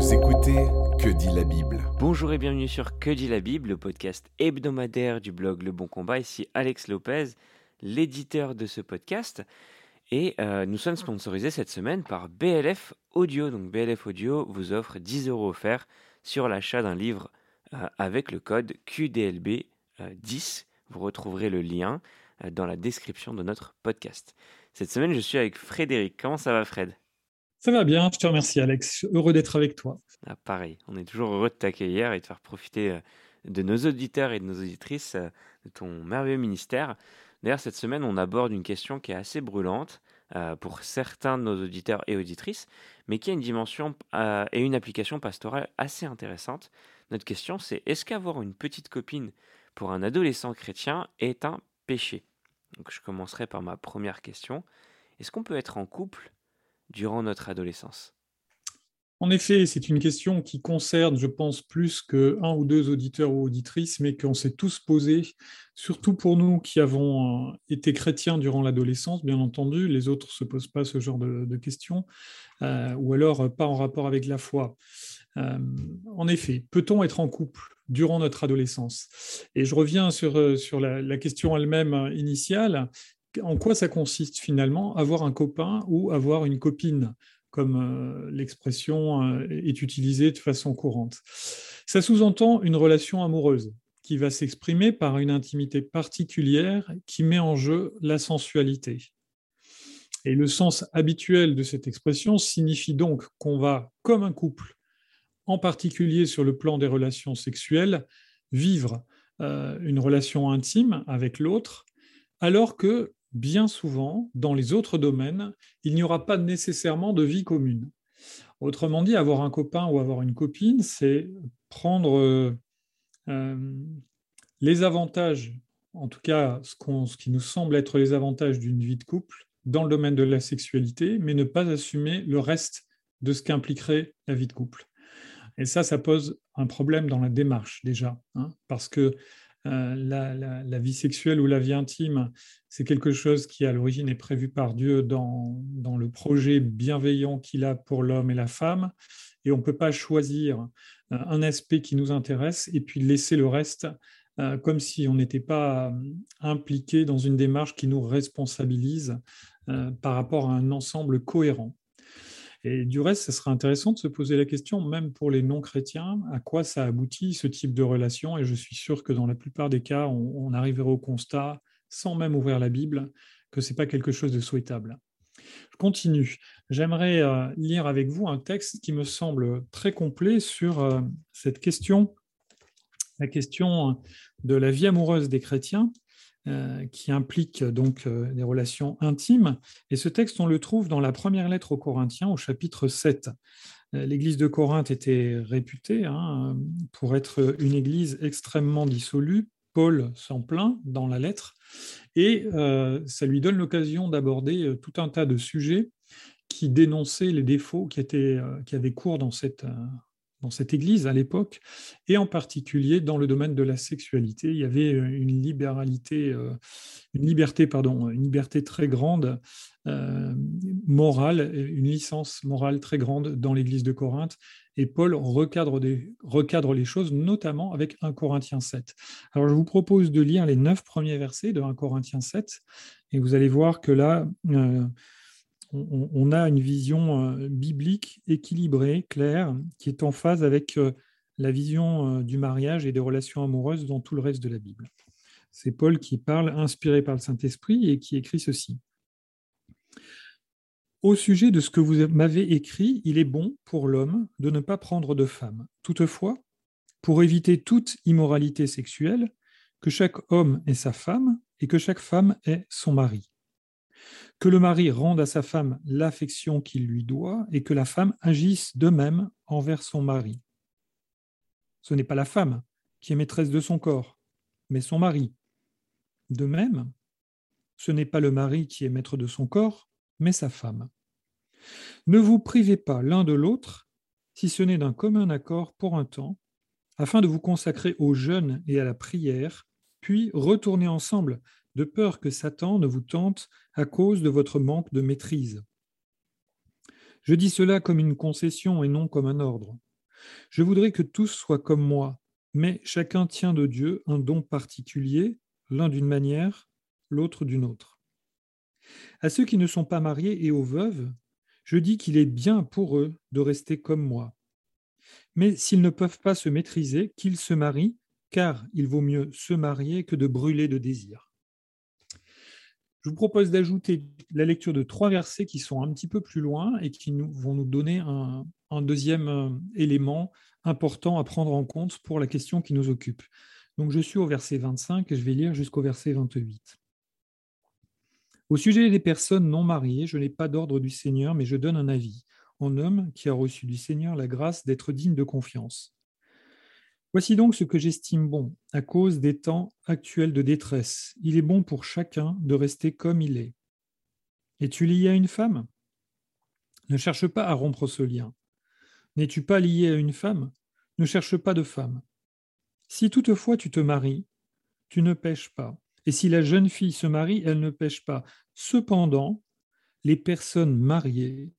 Écoutez Que dit la Bible Bonjour et bienvenue sur Que dit la Bible, le podcast hebdomadaire du blog Le Bon Combat. Ici Alex Lopez, l'éditeur de ce podcast. Et euh, nous sommes sponsorisés cette semaine par BLF Audio. Donc BLF Audio vous offre 10 euros offerts sur l'achat d'un livre euh, avec le code QDLB10. Euh, vous retrouverez le lien dans la description de notre podcast. Cette semaine, je suis avec Frédéric. Comment ça va, Fred? Ça va bien, je te remercie, Alex. Heureux d'être avec toi. Ah, pareil, on est toujours heureux de t'accueillir et de faire profiter euh, de nos auditeurs et de nos auditrices euh, de ton merveilleux ministère. D'ailleurs, cette semaine, on aborde une question qui est assez brûlante euh, pour certains de nos auditeurs et auditrices, mais qui a une dimension et une application pastorale assez intéressante. Notre question, c'est est-ce qu'avoir une petite copine pour un adolescent chrétien est un péché? Donc je commencerai par ma première question. Est-ce qu'on peut être en couple durant notre adolescence En effet, c'est une question qui concerne, je pense, plus qu'un ou deux auditeurs ou auditrices, mais qu'on s'est tous posé, surtout pour nous qui avons euh, été chrétiens durant l'adolescence, bien entendu. Les autres ne se posent pas ce genre de, questions, euh, ou alors euh, pas en rapport avec la foi. en effet, peut-on être en couple durant notre adolescence? Et je reviens sur, sur la, question elle-même initiale. En quoi ça consiste finalement, avoir un copain ou avoir une copine, comme euh, l'expression est utilisée de façon courante Ça sous-entend une relation amoureuse qui va s'exprimer par une intimité particulière qui met en jeu la sensualité. Et le sens habituel de cette expression signifie donc qu'on va, comme un couple, en particulier sur le plan des relations sexuelles, vivre euh, une relation intime avec l'autre, alors que bien souvent, dans les autres domaines, il n'y aura pas nécessairement de vie commune. Autrement dit, avoir un copain ou avoir une copine, c'est prendre euh, les avantages, en tout cas ce, ce, qui nous semble être les avantages d'une vie de couple dans le domaine de la sexualité, mais ne pas assumer le reste de ce qu'impliquerait la vie de couple. Et ça, ça pose un problème dans la démarche déjà, hein, parce que euh, la, vie sexuelle ou la vie intime, c'est quelque chose qui à l'origine est prévu par Dieu dans, le projet bienveillant qu'il a pour l'homme et la femme, et on ne peut pas choisir euh, un aspect qui nous intéresse et puis laisser le reste euh, comme si on n'était pas impliqué dans une démarche qui nous responsabilise par rapport à un ensemble cohérent. Et du reste, ce serait intéressant de se poser la question, même pour les non-chrétiens, à quoi ça aboutit ce type de relation? Et je suis sûr que dans la plupart des cas, on, arriverait au constat, sans même ouvrir la Bible, que ce n'est pas quelque chose de souhaitable. Je continue. J'aimerais euh, lire avec vous un texte qui me semble très complet sur euh, cette question, la question de la vie amoureuse des chrétiens. Euh, qui implique donc euh, des relations intimes. Et ce texte, on le trouve dans la première lettre aux Corinthiens au chapitre 7. Euh, l'église de Corinthe était réputée hein, pour être une église extrêmement dissolue. Paul s'en plaint dans la lettre. Et ça lui donne l'occasion d'aborder tout un tas de sujets qui dénonçaient les défauts qui, étaient, qui avaient cours dans cette, dans cette église à l'époque, et en particulier dans le domaine de la sexualité. Il y avait euh, une libéralité, euh, une liberté, pardon, une liberté très grande euh, morale, une licence morale très grande dans l'église de Corinthe. Et Paul recadre, les choses, notamment avec 1 Corinthiens 7. Alors je vous propose de lire les neuf premiers versets de 1 Corinthiens 7, et vous allez voir que là, on, a une vision euh, biblique équilibrée, claire, qui est en phase avec euh, la vision euh, du mariage et des relations amoureuses dans tout le reste de la Bible. C'est Paul qui parle, inspiré par le Saint-Esprit, et qui écrit ceci. Au sujet de ce que vous m'avez écrit, il est bon pour l'homme de ne pas prendre de femme. Toutefois, pour éviter toute immoralité sexuelle, que chaque homme ait sa femme et que chaque femme ait son mari que le mari rende à sa femme l'affection qu'il lui doit et que la femme agisse de même envers son mari. Ce n'est pas la femme qui est maîtresse de son corps, mais son mari. De même, ce n'est pas le mari qui est maître de son corps, mais sa femme. Ne vous privez pas l'un de l'autre, si ce n'est d'un commun accord pour un temps, afin de vous consacrer au jeûne et à la prière, puis retourner ensemble de peur que Satan ne vous tente à cause de votre manque de maîtrise. Je dis cela comme une concession et non comme un ordre. Je voudrais que tous soient comme moi, mais chacun tient de Dieu un don particulier, l'un d'une manière, l'autre d'une autre. À ceux qui ne sont pas mariés et aux veuves, je dis qu'il est bien pour eux de rester comme moi. Mais s'ils ne peuvent pas se maîtriser, qu'ils se marient, car il vaut mieux se marier que de brûler de désir. Je vous propose d'ajouter la lecture de trois versets qui sont un petit peu plus loin et qui vont nous donner un, un deuxième euh, élément important à prendre en compte pour la question qui nous occupe. Donc je suis au verset 25 et je vais lire jusqu'au verset 28. Au sujet des personnes non mariées, je n'ai pas d'ordre du Seigneur, mais je donne un avis, en homme qui a reçu du Seigneur la grâce d'être digne de confiance. Voici donc ce que j'estime bon, à cause des temps actuels de détresse. Il est bon pour chacun de rester comme il est. Es-tu lié à une femme? Ne cherche pas à rompre ce lien. N'es-tu pas lié à une femme? Ne cherche pas de femme. Si toutefois tu te maries, tu ne pêches pas. Et si la jeune fille se marie, elle ne pêche pas. Cependant, les personnes mariées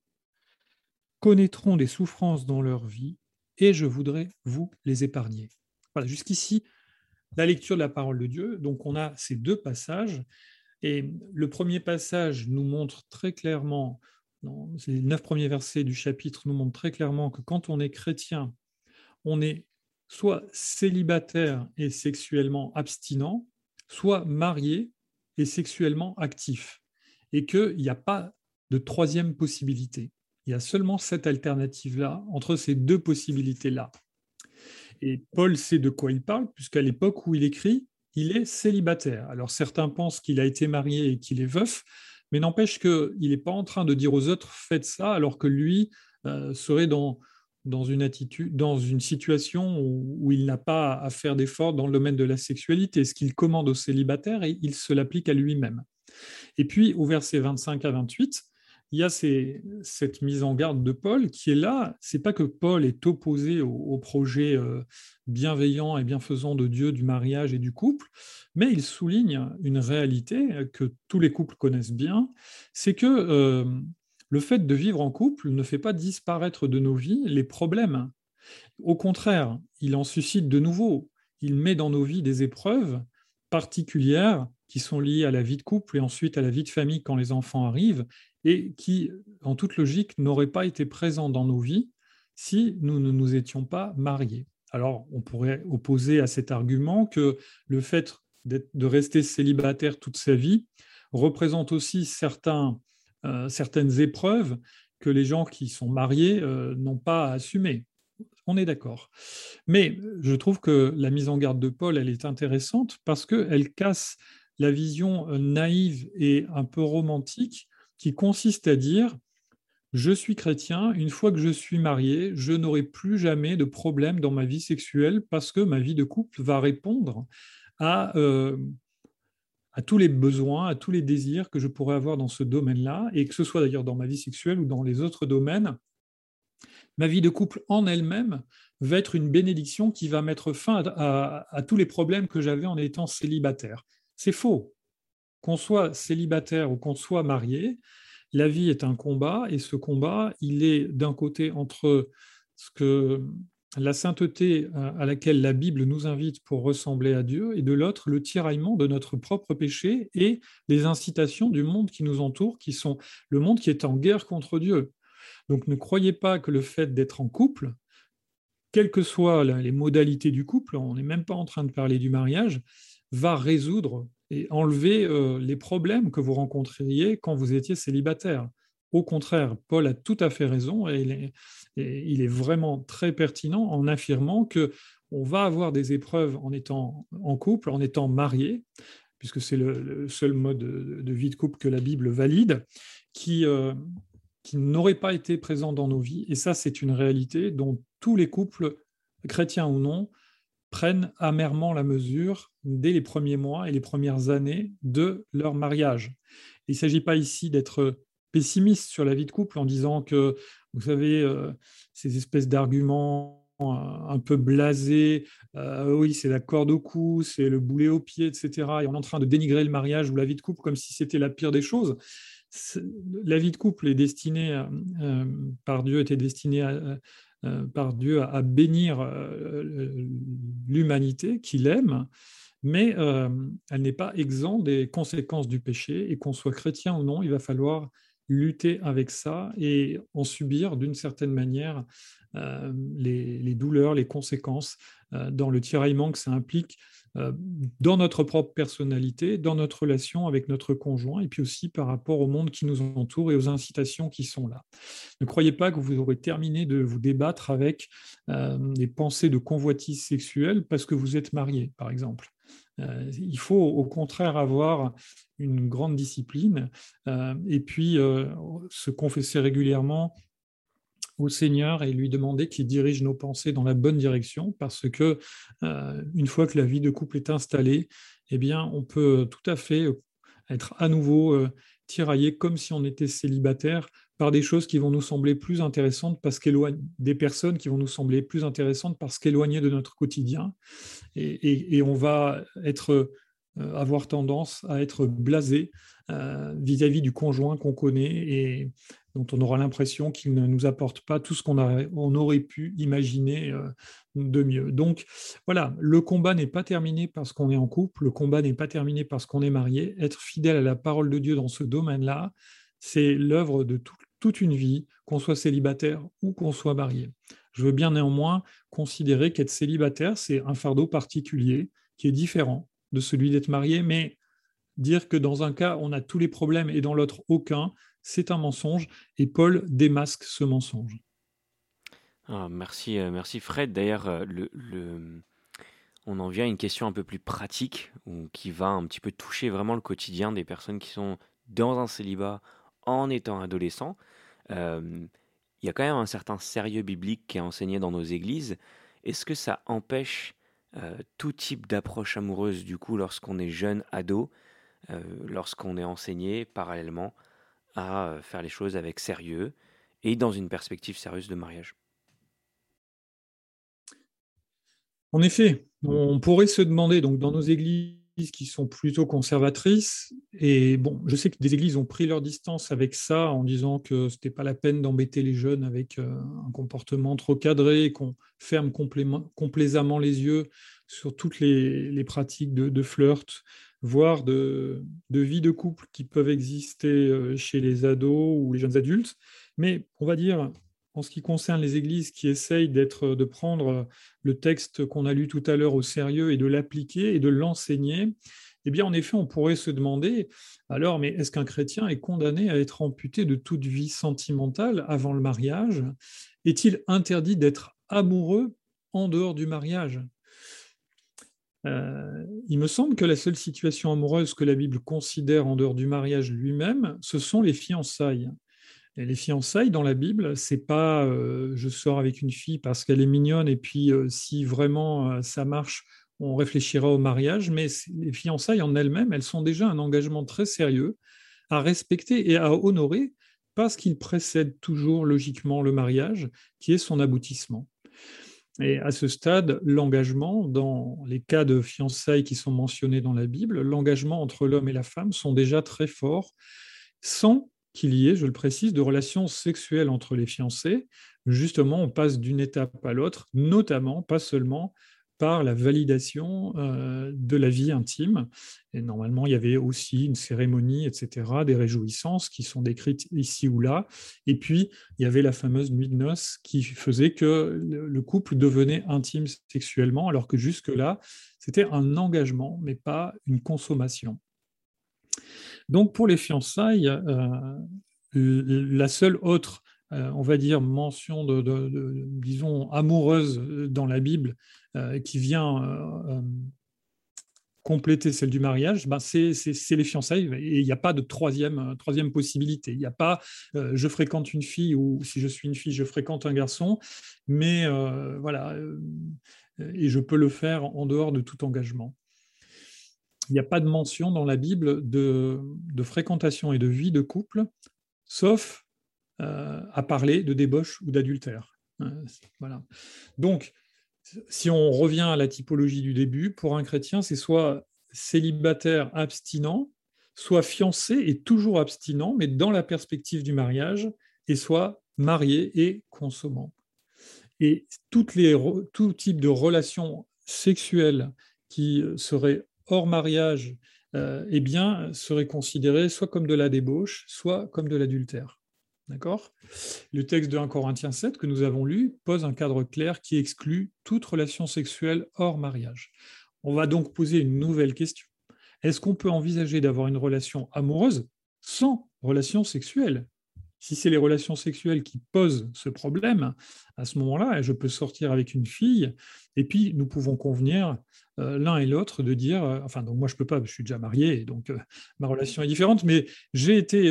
connaîtront des souffrances dans leur vie et je voudrais vous les épargner. Voilà, jusqu'ici, la lecture de la parole de Dieu. Donc, on a ces deux passages. Et le premier passage nous montre très clairement, les neuf premiers versets du chapitre nous montrent très clairement que quand on est chrétien, on est soit célibataire et sexuellement abstinent, soit marié et sexuellement actif, et qu'il n'y a pas de troisième possibilité. Il y a seulement cette alternative-là entre ces deux possibilités-là. Et Paul sait de quoi il parle, puisqu'à l'époque où il écrit, il est célibataire. Alors certains pensent qu'il a été marié et qu'il est veuf, mais n'empêche qu'il n'est pas en train de dire aux autres faites ça, alors que lui euh, serait dans, dans une attitude, dans une situation où, il n'a pas à faire d'efforts dans le domaine de la sexualité. Ce qu'il commande aux célibataires, et il se l'applique à lui-même. Et puis, au verset 25 à 28, il y a cette mise en garde de Paul qui est là. C'est pas que Paul est opposé au, projet euh, bienveillant et bienfaisant de Dieu du mariage et du couple, mais il souligne une réalité que tous les couples connaissent bien, c'est que euh, le fait de vivre en couple ne fait pas disparaître de nos vies les problèmes. Au contraire, il en suscite de nouveaux. Il met dans nos vies des épreuves particulières qui sont liées à la vie de couple et ensuite à la vie de famille quand les enfants arrivent et qui, en toute logique, n'auraient pas été présents dans nos vies si nous ne nous étions pas mariés. Alors, on pourrait opposer à cet argument que le fait de rester célibataire toute sa vie représente aussi euh, certaines épreuves que les gens qui sont mariés euh, n'ont pas à assumer. On est d'accord. Mais je trouve que la mise en garde de Paul, elle est intéressante parce qu'elle casse la vision euh, naïve et un peu romantique qui consiste à dire je suis chrétien, une fois que je suis marié, je n'aurai plus jamais de problème dans ma vie sexuelle parce que ma vie de couple va répondre à à tous les besoins, à tous les désirs que je pourrais avoir dans ce domaine-là, et que ce soit d'ailleurs dans ma vie sexuelle ou dans les autres domaines, ma vie de couple en elle-même va être une bénédiction qui va mettre fin à, tous les problèmes que j'avais en étant célibataire. C'est faux. Qu'on soit célibataire ou qu'on soit marié, la vie est un combat, et ce combat, il est d'un côté entre ce que la sainteté euh, à laquelle la Bible nous invite pour ressembler à Dieu, et de l'autre, le tiraillement de notre propre péché et les incitations du monde qui nous entoure, qui sont le monde qui est en guerre contre Dieu. Donc ne croyez pas que le fait d'être en couple, quelles que soient les modalités du couple, on n'est même pas en train de parler du mariage, va résoudre et enlever euh, les problèmes que vous rencontriez quand vous étiez célibataire. Au contraire, Paul a tout à fait raison et il est, vraiment très pertinent en affirmant que on va avoir des épreuves en étant en couple, en étant marié, puisque c'est le, seul mode de, vie de couple que la Bible valide, qui, euh, qui n'aurait pas été présent dans nos vies. Et ça, c'est une réalité dont tous les couples, chrétiens ou non, prennent amèrement la mesure dès les premiers mois et les premières années de leur mariage. Il ne s'agit pas ici d'être pessimiste sur la vie de couple en disant que, vous savez, euh, ces espèces d'arguments euh, un peu blasés, euh, oui, c'est la corde au cou, c'est le boulet au pied, etc. Et on est en train de dénigrer le mariage ou la vie de couple comme si c'était la pire des choses. La vie de couple est destinée, par Dieu, était destinée à, par Dieu à, bénir l'humanité qu'il aime, mais elle n'est pas exempte des conséquences du péché, et qu'on soit chrétien ou non, il va falloir lutter avec ça et en subir d'une certaine manière les, douleurs, les conséquences dans le tiraillement que ça implique euh, dans notre propre personnalité, dans notre relation avec notre conjoint, et puis aussi par rapport au monde qui nous entoure et aux incitations qui sont là. Ne croyez pas que vous aurez terminé de vous débattre avec euh, des pensées de convoitise sexuelle parce que vous êtes marié, par exemple. Euh, il faut au contraire avoir une grande discipline et puis se confesser régulièrement au Seigneur et lui demander qu'il dirige nos pensées dans la bonne direction, parce que euh, une fois que la vie de couple est installée, eh bien, on peut tout à fait être à nouveau euh, tiraillé comme si on était célibataire par des choses qui vont nous sembler plus intéressantes parce des personnes qui vont nous sembler plus intéressantes parce qu'éloignées de notre quotidien, et, on va être euh, avoir tendance à être blasé vis-à-vis -vis du conjoint qu'on connaît et dont on aura l'impression qu'il ne nous apporte pas tout ce qu'on on aurait pu imaginer euh, de mieux. Donc voilà, le combat n'est pas terminé parce qu'on est en couple, le combat n'est pas terminé parce qu'on est marié. Être fidèle à la parole de Dieu dans ce domaine-là, c'est l'œuvre de toute une vie, qu'on soit célibataire ou qu'on soit marié. Je veux bien néanmoins considérer qu'être célibataire, c'est un fardeau particulier qui est différent de celui d'être marié, mais dire que dans un cas, on a tous les problèmes et dans l'autre, aucun, c'est un mensonge, et Paul démasque ce mensonge. Ah, merci, euh, merci Fred. D'ailleurs, euh, on en vient à une question un peu plus pratique, qui va un petit peu toucher vraiment le quotidien des personnes qui sont dans un célibat en étant adolescents. Euh, il y a quand même un certain sérieux biblique qui est enseigné dans nos églises. Est-ce que ça empêche tout type d'approche amoureuse du coup lorsqu'on est jeune ado, lorsqu'on est enseigné parallèlement à euh, faire les choses avec sérieux et dans une perspective sérieuse de mariage. En effet, on pourrait se demander, donc dans nos églises qui sont plutôt conservatrices, et bon, je sais que des églises ont pris leur distance avec ça en disant que ce n'était pas la peine d'embêter les jeunes avec euh, un comportement trop cadré, qu'on ferme complaisamment les yeux sur toutes les, pratiques de, de flirt, voire de, vie de couple qui peuvent exister euh, chez les ados ou les jeunes adultes. Mais on va dire, en ce qui concerne les églises qui essayent d'être, de prendre le texte qu'on a lu tout à l'heure au sérieux et de l'appliquer et de l'enseigner, eh bien, en effet, on pourrait se demander, alors, mais est-ce qu'un chrétien est condamné à être amputé de toute vie sentimentale avant le mariage? Est-il interdit d'être amoureux en dehors du mariage? Euh, il me semble que la seule situation amoureuse que la Bible considère en dehors du mariage lui-même, ce sont les fiançailles. Et les fiançailles dans la Bible, c'est pas euh, je sors avec une fille parce qu'elle est mignonne et puis euh, si vraiment ça marche, on réfléchira au mariage, mais les fiançailles en elles-mêmes, elles sont déjà un engagement très sérieux à respecter et à honorer parce qu'il précède toujours logiquement le mariage, qui est son aboutissement. Et à ce stade, l'engagement, dans les cas de fiançailles qui sont mentionnés dans la Bible, l'engagement entre l'homme et la femme sont déjà très forts, sans qu'il y ait, je le précise, de relations sexuelles entre les fiancés. Justement, on passe d'une étape à l'autre, notamment, pas seulement la validation euh, de la vie intime. Et normalement, il y avait aussi une cérémonie, etc., des réjouissances qui sont décrites ici ou là. Et puis, il y avait la fameuse nuit de noces qui faisait que le couple devenait intime sexuellement, alors que jusque-là, c'était un engagement, mais pas une consommation. Donc, pour les fiançailles, euh, la seule autre euh, on va dire, mention de, disons, amoureuse dans la Bible euh, qui vient euh, compléter celle du mariage, ben c'est les fiançailles et il n'y a pas de troisième, troisième possibilité. Il n'y a pas je fréquente une fille ou si je suis une fille, je fréquente un garçon, mais voilà, et je peux le faire en dehors de tout engagement. Il n'y a pas de mention dans la Bible de, de fréquentation et de vie de couple, sauf euh, à parler de débauche ou d'adultère. Euh, voilà. Donc, si on revient à la typologie du début, pour un chrétien, c'est soit célibataire abstinent, soit fiancé et toujours abstinent, mais dans la perspective du mariage, et soit marié et consommant. Et toutes les, tout type de relations sexuelles qui seraient hors mariage, euh, eh bien, seraient considérées soit comme de la débauche, soit comme de l'adultère. D'accord Le texte de 1 Corinthiens 7 que nous avons lu pose un cadre clair qui exclut toute relation sexuelle hors mariage. On va donc poser une nouvelle question. Est-ce qu'on peut envisager d'avoir une relation amoureuse sans relation sexuelle? Si c'est les relations sexuelles qui posent ce problème, à ce moment-là, je peux sortir avec une fille, et puis nous pouvons convenir euh, l'un et l'autre de dire, euh, enfin, donc moi je peux pas, je suis déjà marié, donc euh, ma relation est différente, mais j'ai été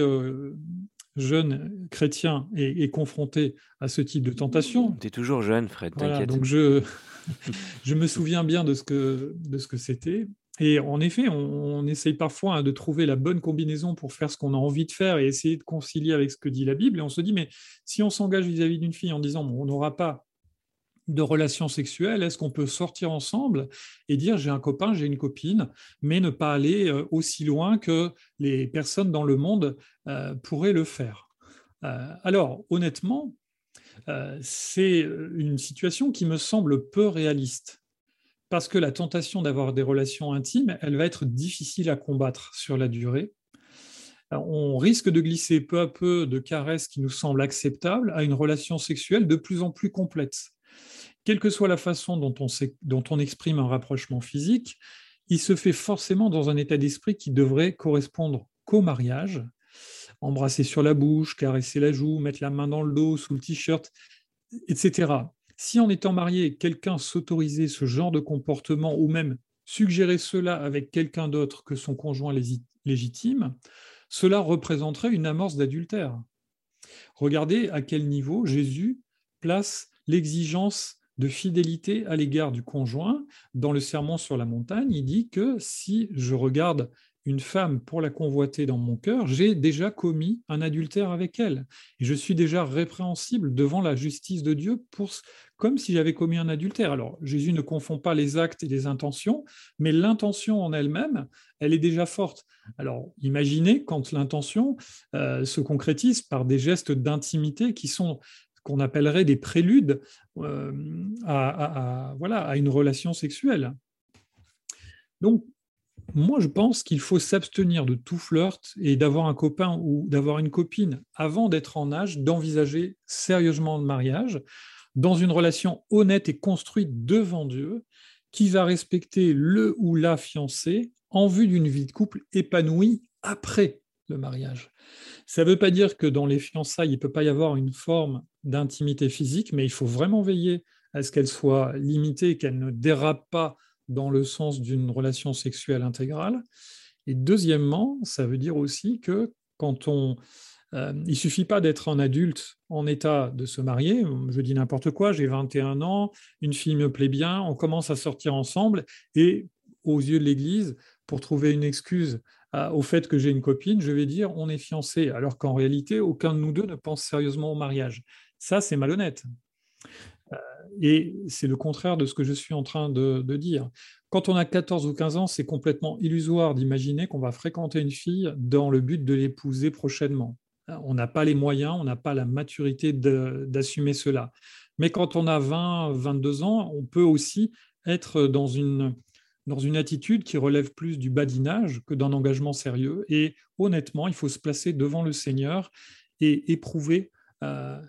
jeune chrétien et, confronté à ce type de tentation. Tu es toujours jeune, Fred, t'inquiète. donc je, je me souviens bien de ce que, de ce que c'était. Et en effet, on, essaye parfois hein, de trouver la bonne combinaison pour faire ce qu'on a envie de faire et essayer de concilier avec ce que dit la Bible. Et on se dit, mais si on s'engage vis-à-vis d'une fille en disant, on n'aura pas de relations sexuelles, est-ce qu'on peut sortir ensemble et dire j'ai un copain, j'ai une copine, mais ne pas aller euh, aussi loin que les personnes dans le monde euh, pourraient le faire? Euh, Alors, honnêtement, c'est une situation qui me semble peu réaliste parce que la tentation d'avoir des relations intimes, elle va être difficile à combattre sur la durée. On risque de glisser peu à peu de caresses qui nous semblent acceptables à une relation sexuelle de plus en plus complète. Quelle que soit la façon dont on, exprime un rapprochement physique, il se fait forcément dans un état d'esprit qui devrait correspondre qu'au mariage. Embrasser sur la bouche, caresser la joue, mettre la main dans le dos, sous le t-shirt, etc. Si en étant marié, quelqu'un s'autorisait ce genre de comportement ou même suggérait cela avec quelqu'un d'autre que son conjoint légitime, cela représenterait une amorce d'adultère. Regardez à quel niveau Jésus place l'exigence de fidélité à l'égard du conjoint. Dans le sermon sur la montagne, il dit que si je regarde une femme pour la convoiter dans mon cœur, j'ai déjà commis un adultère avec elle. Et je suis déjà répréhensible devant la justice de Dieu pour, comme si j'avais commis un adultère. Alors, Jésus ne confond pas les actes et les intentions, mais l'intention en elle-même, elle est déjà forte. Alors, imaginez quand l'intention euh, se concrétise par des gestes d'intimité qui sont qu'on appellerait des préludes euh, voilà, à une relation sexuelle. Donc, moi, je pense qu'il faut s'abstenir de tout flirt et d'avoir un copain ou d'avoir une copine avant d'être en âge d'envisager sérieusement le mariage dans une relation honnête et construite devant Dieu qui va respecter le ou la fiancée en vue d'une vie de couple épanouie après mariage. Ça ne veut pas dire que dans les fiançailles, il ne peut pas y avoir une forme d'intimité physique, mais il faut vraiment veiller à ce qu'elle soit limitée, qu'elle ne dérape pas dans le sens d'une relation sexuelle intégrale. Et deuxièmement, ça veut dire aussi que quand on... Euh, il suffit pas d'être un adulte en état de se marier, je dis n'importe quoi, j'ai 21 ans, une fille me plaît bien, on commence à sortir ensemble et aux yeux de l'Église, pour trouver une excuse au fait que j'ai une copine, je vais dire on est fiancé, alors qu'en réalité, aucun de nous deux ne pense sérieusement au mariage. Ça, c'est malhonnête. Euh, et c'est le contraire de ce que je suis en train de, dire. Quand on a 14 ou 15 ans, c'est complètement illusoire d'imaginer qu'on va fréquenter une fille dans le but de l'épouser prochainement. Euh, on n'a pas les moyens, on n'a pas la maturité d'assumer cela. Mais quand on a 20, 22 ans, on peut aussi être dans une, dans une attitude qui relève plus du badinage que d'un engagement sérieux. Et honnêtement, il faut se placer devant le Seigneur et éprouver euh,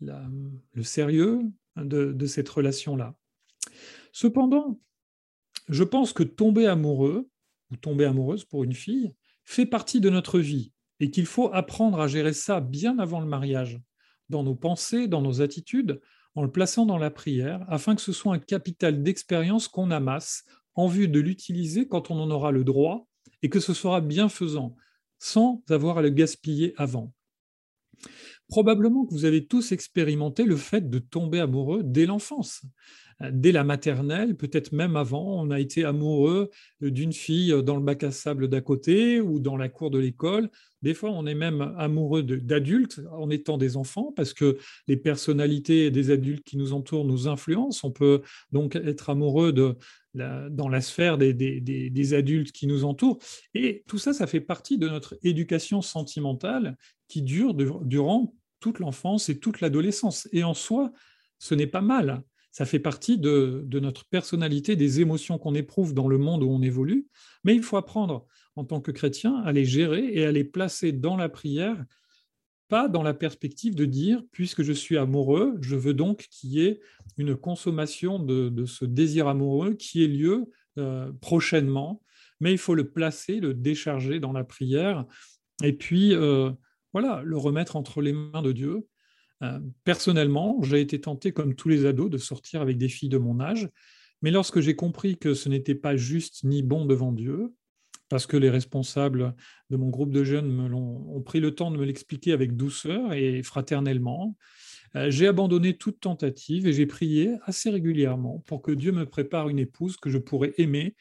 le sérieux, de, cette relation-là. Cependant, je pense que tomber amoureux, ou tomber amoureuse pour une fille, fait partie de notre vie et qu'il faut apprendre à gérer ça bien avant le mariage, dans nos pensées, dans nos attitudes, en le plaçant dans la prière, afin que ce soit un capital d'expérience qu'on amasse en vue de l'utiliser quand on en aura le droit et que ce sera bienfaisant, sans avoir à le gaspiller avant. Probablement que vous avez tous expérimenté le fait de tomber amoureux dès l'enfance. Dès la maternelle, peut-être même avant, on a été amoureux d'une fille dans le bac à sable d'à côté ou dans la cour de l'école. Des fois, on est même amoureux d'adultes en étant des enfants parce que les personnalités des adultes qui nous entourent nous influencent. On peut donc être amoureux de, dans la sphère des, adultes qui nous entourent. Et tout ça, ça fait partie de notre éducation sentimentale qui dure durant toute l'enfance et toute l'adolescence. Et en soi, ce n'est pas mal. Ça fait partie de, notre personnalité, des émotions qu'on éprouve dans le monde où on évolue. Mais il faut apprendre, en tant que chrétien, à les gérer et à les placer dans la prière, pas dans la perspective de dire, puisque je suis amoureux, je veux donc qu'il y ait une consommation de, ce désir amoureux qui ait lieu euh, prochainement. Mais il faut le placer, le décharger dans la prière, et puis, euh, voilà, le remettre entre les mains de Dieu euh, personnellement, j'ai été tenté, comme tous les ados, de sortir avec des filles de mon âge. Mais lorsque j'ai compris que ce n'était pas juste ni bon devant Dieu, parce que les responsables de mon groupe de jeunes me ont, pris le temps de me l'expliquer avec douceur et fraternellement, euh, j'ai abandonné toute tentative et j'ai prié assez régulièrement pour que Dieu me prépare une épouse que je pourrais aimer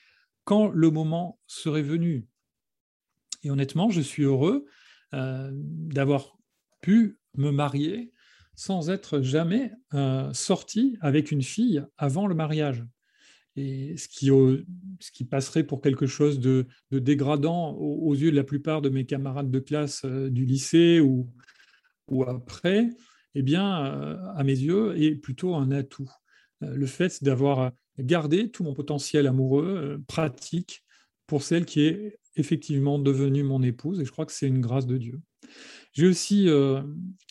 quand le moment serait venu. Et honnêtement, je suis heureux euh, d'avoir pu me marier sans être jamais euh, sorti avec une fille avant le mariage. Et ce qui, passerait pour quelque chose de, dégradant aux, yeux de la plupart de mes camarades de classe euh, du lycée ou, après, eh bien, euh, à mes yeux, est plutôt un atout. le fait d'avoir gardé tout mon potentiel amoureux, pratique, pour celle qui est effectivement devenue mon épouse, et je crois que c'est une grâce de Dieu. J'ai aussi euh,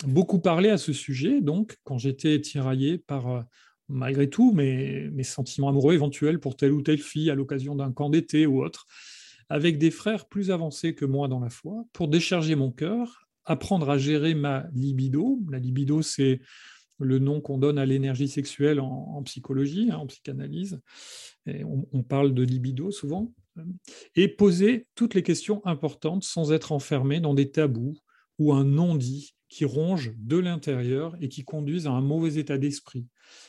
beaucoup parlé à ce sujet, donc, quand j'étais tiraillé par, euh, malgré tout, mes, sentiments amoureux éventuels pour telle ou telle fille à l'occasion d'un camp d'été ou autre, avec des frères plus avancés que moi dans la foi, pour décharger mon cœur, apprendre à gérer ma libido. La libido, c'est le nom qu'on donne à l'énergie sexuelle en, psychologie, hein, en psychanalyse. On, parle de libido souvent. Et poser toutes les questions importantes sans être enfermé dans des tabous, ou un non-dit qui ronge de l'intérieur et qui conduisent à un mauvais état d'esprit.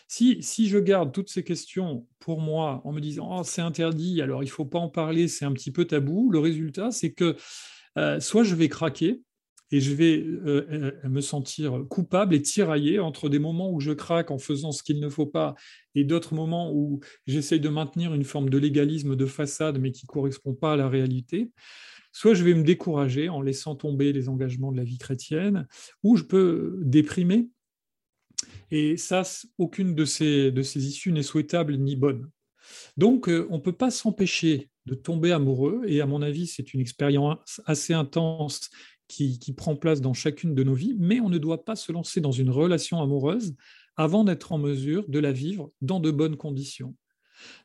Si, si je garde toutes ces questions pour moi en me disant oh, c'est interdit, alors il ne faut pas en parler, c'est un petit peu tabou, le résultat c'est que euh, soit je vais craquer et je vais euh, euh, me sentir coupable et tiraillé entre des moments où je craque en faisant ce qu'il ne faut pas et d'autres moments où j'essaye de maintenir une forme de légalisme de façade mais qui ne correspond pas à la réalité soit je vais me décourager en laissant tomber les engagements de la vie chrétienne, ou je peux déprimer. Et ça, aucune de ces, de ces issues n'est souhaitable ni bonne. Donc, euh, on ne peut pas s'empêcher de tomber amoureux, et à mon avis, c'est une expérience assez intense qui, qui, prend place dans chacune de nos vies, mais on ne doit pas se lancer dans une relation amoureuse avant d'être en mesure de la vivre dans de bonnes conditions.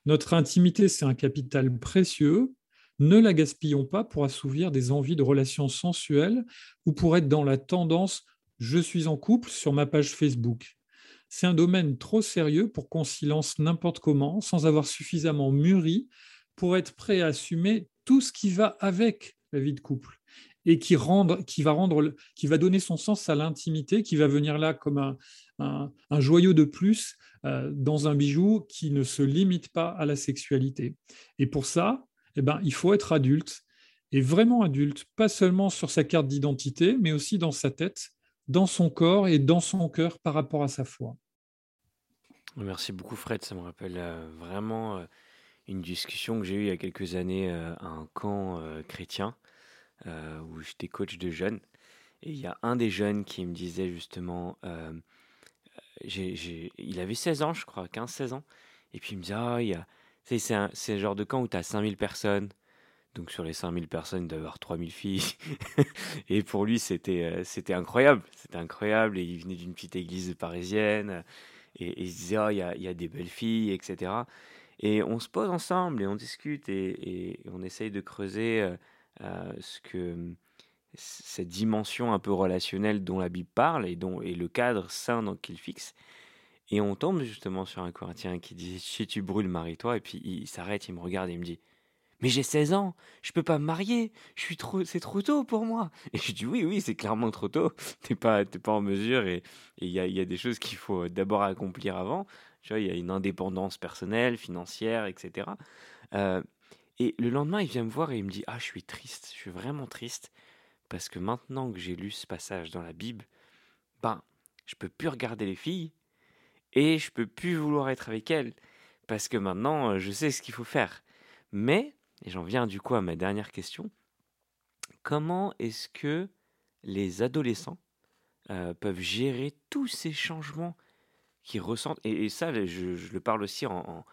Notre intimité, c'est un capital précieux, ne la gaspillons pas pour assouvir des envies de relations sensuelles ou pour être dans la tendance je suis en couple sur ma page Facebook. C'est un domaine trop sérieux pour qu'on s'y lance n'importe comment sans avoir suffisamment mûri pour être prêt à assumer tout ce qui va avec la vie de couple et qui, va, rendre, qui va donner son sens à l'intimité, qui va venir là comme un, joyau de plus euh, dans un bijou qui ne se limite pas à la sexualité. Et pour ça, eh ben, il faut être adulte, et vraiment adulte, pas seulement sur sa carte d'identité, mais aussi dans sa tête, dans son corps et dans son cœur par rapport à sa foi. Merci beaucoup Fred, ça me rappelle euh, vraiment euh, une discussion que j'ai eue il y a quelques années euh, à un camp chrétien où j'étais coach de jeunes. Et il y a un des jeunes qui me disait justement, il avait 16 ans je crois, 15-16 ans, et puis il me disait, ah, il y a, c'est un, un genre de camp où tu as 5000 personnes. Donc sur les 5000 personnes, il doit y avoir 3000 filles. et pour lui, c'était euh, c'était incroyable. C'était incroyable. Et il venait d'une petite église parisienne. Et, il se disait, oh, il y, a, y, a, des belles filles, etc. Et on se pose ensemble et on discute et, on essaye de creuser euh, euh, ce que cette dimension un peu relationnelle dont la Bible parle et, dont, et le cadre sain qu'il fixe. Et on tombe justement sur un Corinthien qui dit Si tu brûles, marie-toi. Et puis il s'arrête, il me regarde et il me dit Mais j'ai 16 ans, je peux pas me marier, je suis trop, c'est trop tôt pour moi. Et je dis Oui, oui, c'est clairement trop tôt, t'es pas, pas en mesure et il y a, y a, des choses qu'il faut d'abord accomplir avant. Tu vois, il y a une indépendance personnelle, financière, etc. Euh, et le lendemain, il vient me voir et il me dit Ah, je suis triste, je suis vraiment triste parce que maintenant que j'ai lu ce passage dans la Bible, ben, je peux plus regarder les filles et je peux plus vouloir être avec elle parce que maintenant euh, je sais ce qu'il faut faire. Mais, et j'en viens du coup à ma dernière question, comment est-ce que les adolescents euh, peuvent gérer tous ces changements qui ressentent, et, ça, je, le parle aussi en,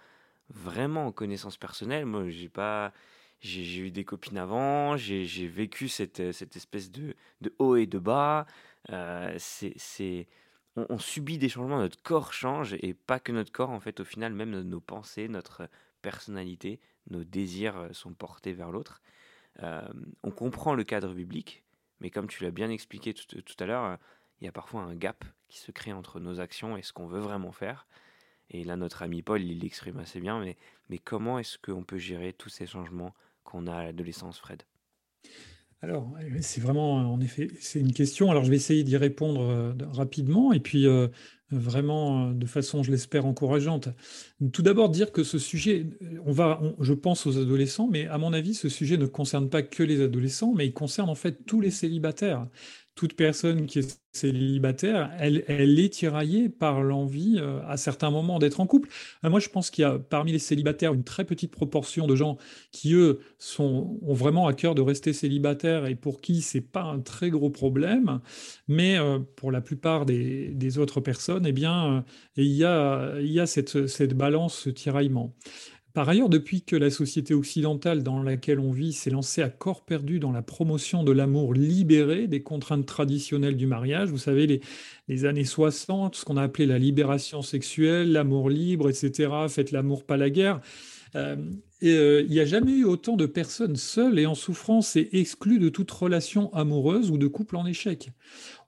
vraiment en connaissance personnelle. Moi, j'ai pas, j'ai eu des copines avant, j'ai vécu cette, espèce de, de, haut et de bas. Euh, c'est, on, subit des changements, notre corps change, et pas que notre corps, en fait, au final, même nos pensées, notre personnalité, nos désirs euh, sont portés vers l'autre. Euh, on comprend le cadre biblique, mais comme tu l'as bien expliqué tout, tout à l'heure, il y a parfois un gap qui se crée entre nos actions et ce qu'on veut vraiment faire. Et là, notre ami Paul, il l'exprime assez bien, mais, mais comment est-ce qu'on peut gérer tous ces changements qu'on a à l'adolescence, Fred? Alors, c'est vraiment, en effet, c'est une question. Alors, je vais essayer d'y répondre euh, rapidement et puis euh, vraiment euh, de façon, je l'espère, encourageante. Tout d'abord, dire que ce sujet, je pense aux adolescents, mais à mon avis, ce sujet ne concerne pas que les adolescents, mais il concerne en fait tous les célibataires toute personne qui est célibataire, elle, est tiraillée par l'envie euh, à certains moments d'être en couple. Euh, moi, je pense qu'il y a parmi les célibataires une très petite proportion de gens qui, eux, ont vraiment à cœur de rester célibataires et pour qui c'est pas un très gros problème. Mais euh, pour la plupart des, autres personnes, eh bien, il y a, cette balance, ce tiraillement. Par ailleurs, depuis que la société occidentale dans laquelle on vit s'est lancée à corps perdu dans la promotion de l'amour libéré des contraintes traditionnelles du mariage, vous savez, les, années 60, ce qu'on a appelé la libération sexuelle, l'amour libre, etc., faites l'amour, pas la guerre. Euh, euh, il n'y a jamais eu autant de personnes seules et en souffrance et exclues de toute relation amoureuse ou de couple en échec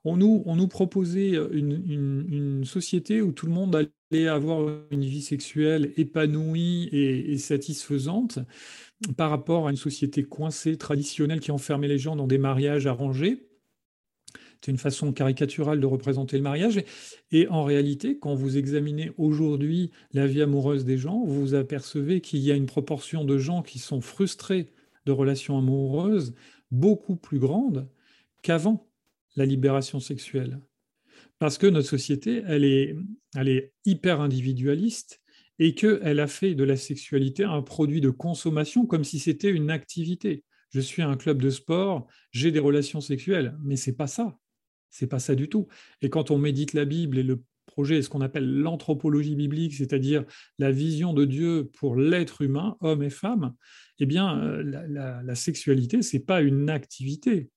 on nous, proposait une, société où tout le monde allait avoir une vie sexuelle épanouie et, satisfaisante par rapport à une société coincée, traditionnelle, qui enfermait les gens dans des mariages arrangés. C'est une façon caricaturale de représenter le mariage. Et en réalité, quand vous examinez aujourd'hui la vie amoureuse des gens, vous vous apercevez qu'il y a une proportion de gens qui sont frustrés de relations amoureuses beaucoup plus grande qu'avant la libération sexuelle. Parce que notre société, elle est, elle est hyper individualiste et qu'elle a fait de la sexualité un produit de consommation comme si c'était une activité. Je suis un club de sport, j'ai des relations sexuelles, mais c'est pas ça. C'est pas ça du tout. Et quand on médite la Bible et le projet, ce qu'on appelle l'anthropologie biblique, c'est-à-dire la vision de Dieu pour l'être humain, homme et femme, eh bien, euh, la, la, la sexualité, pas une activité,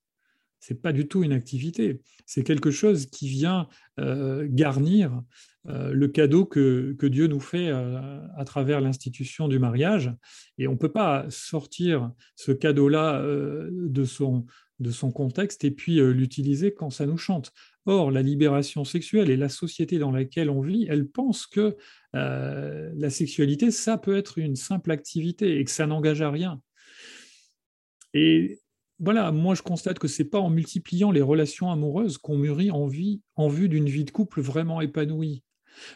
c'est pas du tout une activité, c'est quelque chose qui vient euh, garnir euh, le cadeau que, Dieu nous fait euh, à travers l'institution du mariage. Et on ne peut pas sortir ce cadeau-là de, son, de son contexte et puis l'utiliser quand ça nous chante. Or, la libération sexuelle et la société dans laquelle on vit, elle pense que la sexualité, ça peut être une simple activité et que ça n'engage à rien. Et voilà, moi je constate que c'est pas en multipliant les relations amoureuses qu'on mûrit en, vie, en vue d'une vie de couple vraiment épanouie.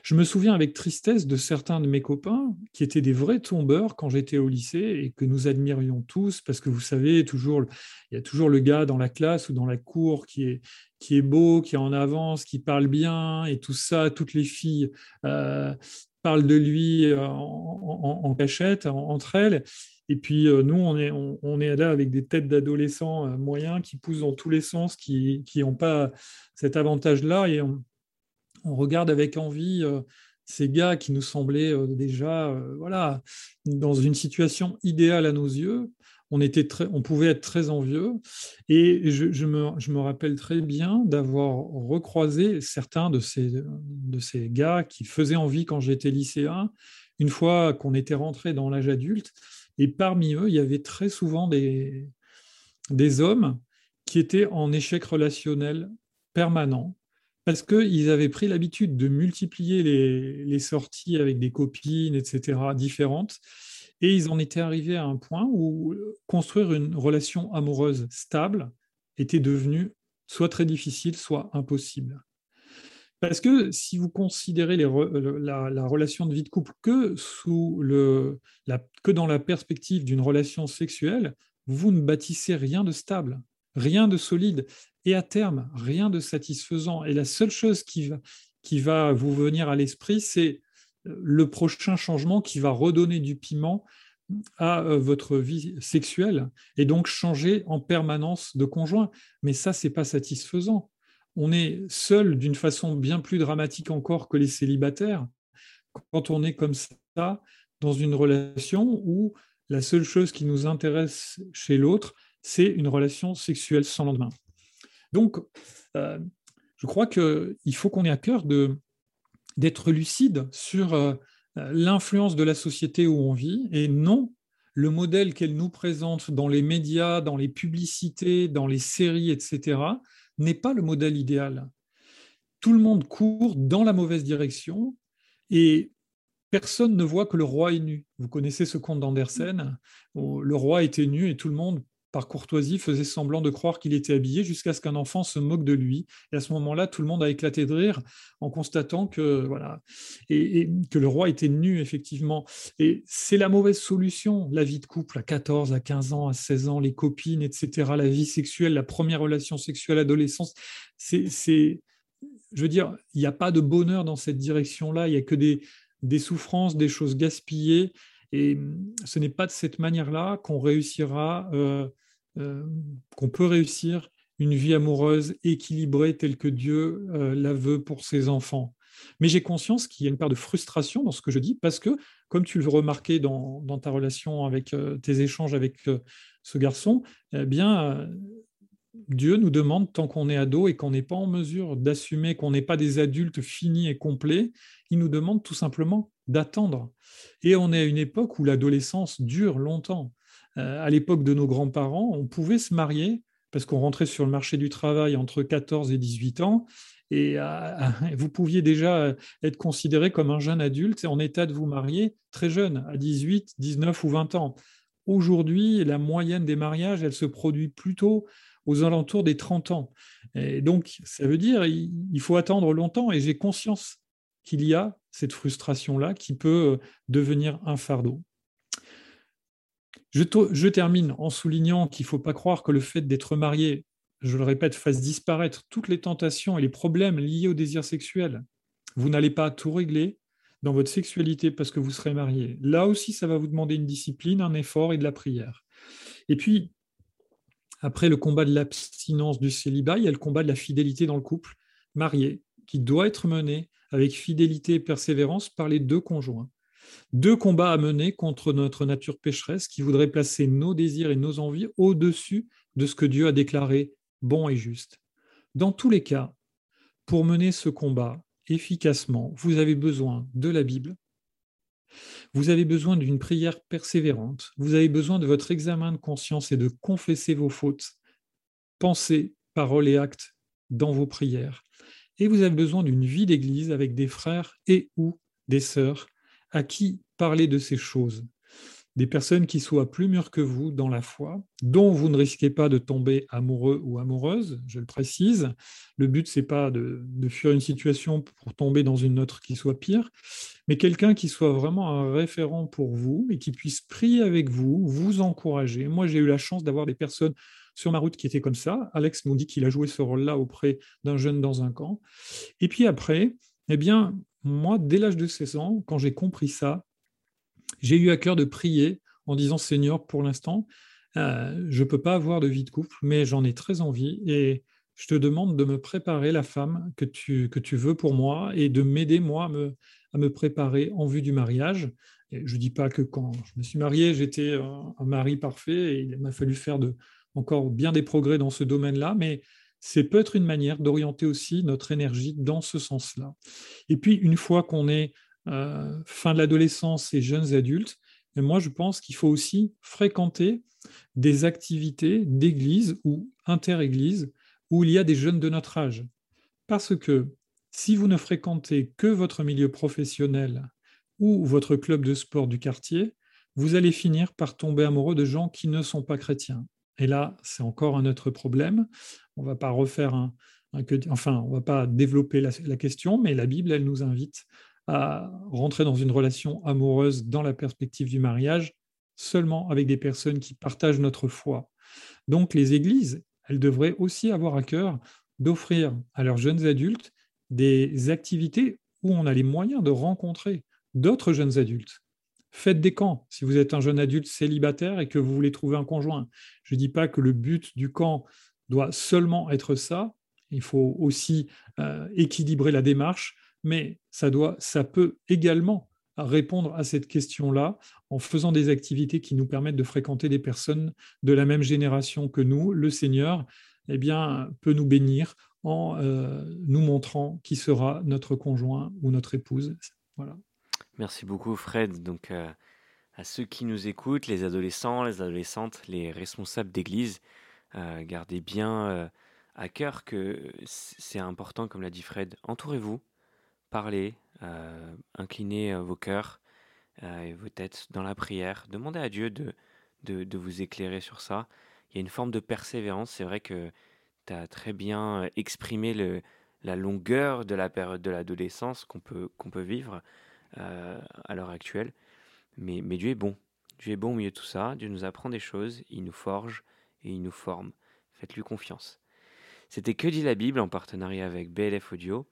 Je me souviens avec tristesse de certains de mes copains qui étaient des vrais tombeurs quand j'étais au lycée et que nous admirions tous parce que vous savez, toujours, il y a toujours le gars dans la classe ou dans la cour qui est, qui est beau, qui est en avance, qui parle bien et tout ça, toutes les filles euh, parlent de lui euh, en, cachette entre elles. Et puis euh, nous, on est, on, est là avec des têtes d'adolescents euh, moyens qui poussent dans tous les sens, qui n'ont pas cet avantage-là. Et on, regarde avec envie ces gars qui nous semblaient déjà voilà, dans une situation idéale à nos yeux. On, était on pouvait être très envieux. Et je, je, me, je me, rappelle très bien d'avoir recroisé certains de ces, de ces gars qui faisaient envie quand j'étais lycéen, une fois qu'on était rentré dans l'âge adulte. Et parmi eux, il y avait très souvent des, hommes qui étaient en échec relationnel permanent parce qu'ils avaient pris l'habitude de multiplier les, sorties avec des copines, etc., différentes. Et ils en étaient arrivés à un point où construire une relation amoureuse stable était devenu soit très difficile, soit impossible. Parce que si vous considérez la, relation de vie de couple que, dans la perspective d'une relation sexuelle, vous ne bâtissez rien de stable, rien de solide, et à terme, rien de satisfaisant. Et la seule chose qui va, qui va vous venir à l'esprit, c'est euh, le prochain changement qui va redonner du piment à euh, votre vie sexuelle et donc changer en permanence de conjoint. Mais ça, c'est pas satisfaisant. On est seul d'une façon bien plus dramatique encore que les célibataires quand on est comme ça dans une relation où la seule chose qui nous intéresse chez l'autre, c'est une relation sexuelle sans lendemain. Donc, euh, je crois qu'il faut qu'on ait à cœur d'être lucide sur euh, l'influence de la société où on vit et non le modèle qu'elle nous présente dans les médias, dans les publicités, dans les séries, etc., n'est pas le modèle idéal. Tout le monde court dans la mauvaise direction et personne ne voit que le roi est nu. Vous connaissez ce conte d'Andersen le roi était nu et tout le monde, par courtoisie, faisait semblant de croire qu'il était habillé jusqu'à ce qu'un enfant se moque de lui. Et à ce moment-là, tout le monde a éclaté de rire en constatant que voilà et, que le roi était nu effectivement. Et c'est la mauvaise solution. La vie de couple à 14, à 15 ans, à 16 ans, les copines, etc. La vie sexuelle, la première relation sexuelle, adolescence, c'est je veux dire, il n'y a pas de bonheur dans cette direction-là. Il n'y a que des, des souffrances, des choses gaspillées. Et ce n'est pas de cette manière-là qu'on réussira, euh, euh, qu'on peut réussir une vie amoureuse équilibrée telle que Dieu euh, la veut pour ses enfants. Mais j'ai conscience qu'il y a une part de frustration dans ce que je dis, parce que, comme tu le remarquais dans, ta relation avec tes échanges avec ce garçon, eh bien, Dieu nous demande, tant qu'on est ado et qu'on n'est pas en mesure d'assumer qu'on n'est pas des adultes finis et complets, il nous demande tout simplement d'attendre. Et on est à une époque où l'adolescence dure longtemps. Euh, à l'époque de nos grands-parents, on pouvait se marier parce qu'on rentrait sur le marché du travail entre 14 et 18 ans, et euh, vous pouviez déjà être considéré comme un jeune adulte en état de vous marier très jeune, à 18, 19 ou 20 ans. Aujourd'hui, la moyenne des mariages, elle se produit plutôt aux alentours des 30 ans. Et donc, ça veut dire il faut attendre longtemps et j'ai conscience qu'il y a cette frustration-là qui peut devenir un fardeau. Je, termine en soulignant qu'il ne faut pas croire que le fait d'être marié, je le répète, fasse disparaître toutes les tentations et les problèmes liés au désir sexuel. Vous n'allez pas tout régler dans votre sexualité parce que vous serez marié. Là aussi, ça va vous demander une discipline, un effort et de la prière. Et puis, après le combat de l'abstinence du célibat, il y a le combat de la fidélité dans le couple marié, qui doit être mené avec fidélité et persévérance par les deux conjoints. Deux combats à mener contre notre nature pécheresse qui voudrait placer nos désirs et nos envies au-dessus de ce que Dieu a déclaré bon et juste. Dans tous les cas, pour mener ce combat efficacement, vous avez besoin de la Bible, vous avez besoin d'une prière persévérante. Vous avez besoin de votre examen de conscience et de confesser vos fautes, pensées, paroles et actes dans vos prières. Et vous avez besoin d'une vie d'église avec des frères et ou des sœurs à qui parler de ces choses? Des personnes qui soient plus mûres que vous dans la foi, dont vous ne risquez pas de tomber amoureux ou amoureuse, je le précise. Le but, c'est pas de, de, fuir une situation pour tomber dans une autre qui soit pire, mais quelqu'un qui soit vraiment un référent pour vous et qui puisse prier avec vous, vous encourager. Moi, j'ai eu la chance d'avoir des personnes sur ma route qui étaient comme ça. Alex nous dit qu'il a joué ce rôle-là auprès d'un jeune dans un camp. Et puis après, eh bien, moi, dès l'âge de 16 ans, quand j'ai compris ça, j'ai eu à cœur de prier en disant Seigneur, pour l'instant, euh, je ne peux pas avoir de vie de couple, mais j'en ai très envie et je te demande de me préparer la femme que tu, que tu veux pour moi et de m'aider, moi, à me, à me, préparer en vue du mariage. Je ne dis pas que quand je me suis marié, j'étais un, mari parfait et il m'a fallu faire de, encore bien des progrès dans ce domaine-là, mais c'est peut-être une manière d'orienter aussi notre énergie dans ce sens-là. Et puis, une fois qu'on est euh, fin de l'adolescence et jeunes adultes, mais moi je pense qu'il faut aussi fréquenter des activités d'église ou inter-église où il y a des jeunes de notre âge. Parce que si vous ne fréquentez que votre milieu professionnel ou votre club de sport du quartier, vous allez finir par tomber amoureux de gens qui ne sont pas chrétiens. Et là, c'est encore un autre problème. On ne va pas refaire un, enfin, on va pas développer la, la, question, mais la Bible, elle nous invite à rentrer dans une relation amoureuse dans la perspective du mariage seulement avec des personnes qui partagent notre foi. Donc les églises, elles devraient aussi avoir à cœur d'offrir à leurs jeunes adultes des activités où on a les moyens de rencontrer d'autres jeunes adultes. Faites des camps si vous êtes un jeune adulte célibataire et que vous voulez trouver un conjoint. Je ne dis pas que le but du camp doit seulement être ça, il faut aussi euh, équilibrer la démarche, mais ça, doit, ça peut également répondre à cette question-là en faisant des activités qui nous permettent de fréquenter des personnes de la même génération que nous. Le Seigneur eh bien, peut nous bénir en euh, nous montrant qui sera notre conjoint ou notre épouse. Voilà. Merci beaucoup Fred. Donc euh, à ceux qui nous écoutent, les adolescents, les adolescentes, les responsables d'église, euh, gardez bien à cœur que c'est important, comme l'a dit Fred, entourez-vous, parlez, inclinez vos cœurs et vos têtes dans la prière, demandez à Dieu de, de, vous éclairer sur ça. Il y a une forme de persévérance, c'est vrai que tu as très bien exprimé la longueur de la période de l'adolescence qu'on peut, qu'on peut vivre à l'heure actuelle. Mais, mais Dieu est bon. Dieu est bon au milieu de tout ça. Dieu nous apprend des choses, il nous forge et il nous forme. Faites-lui confiance. C'était Que dit la Bible en partenariat avec BLF Audio.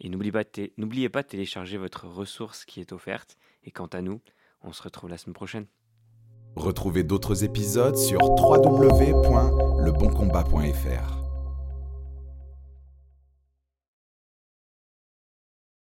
Et n'oubliez pas, n'oubliez pas de télécharger votre ressource qui est offerte. Et quant à nous, on se retrouve la semaine prochaine. Retrouvez d'autres épisodes sur www.leboncombat.fr.